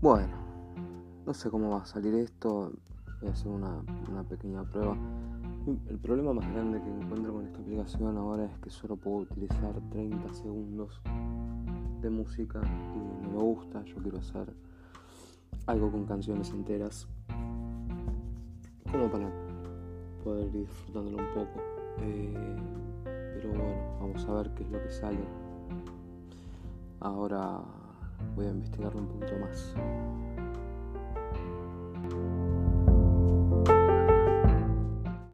Bueno, no sé cómo va a salir esto. Voy a hacer una, pequeña prueba. El problema más grande que encuentro con esta aplicación ahora es que solo puedo utilizar 30 segundos de música y no me gusta. Yo quiero hacer algo con canciones enteras. Como para poder ir disfrutándolo un poco. Eh, pero bueno, vamos a ver qué es lo que sale. Ahora voy a investigarlo un poquito más.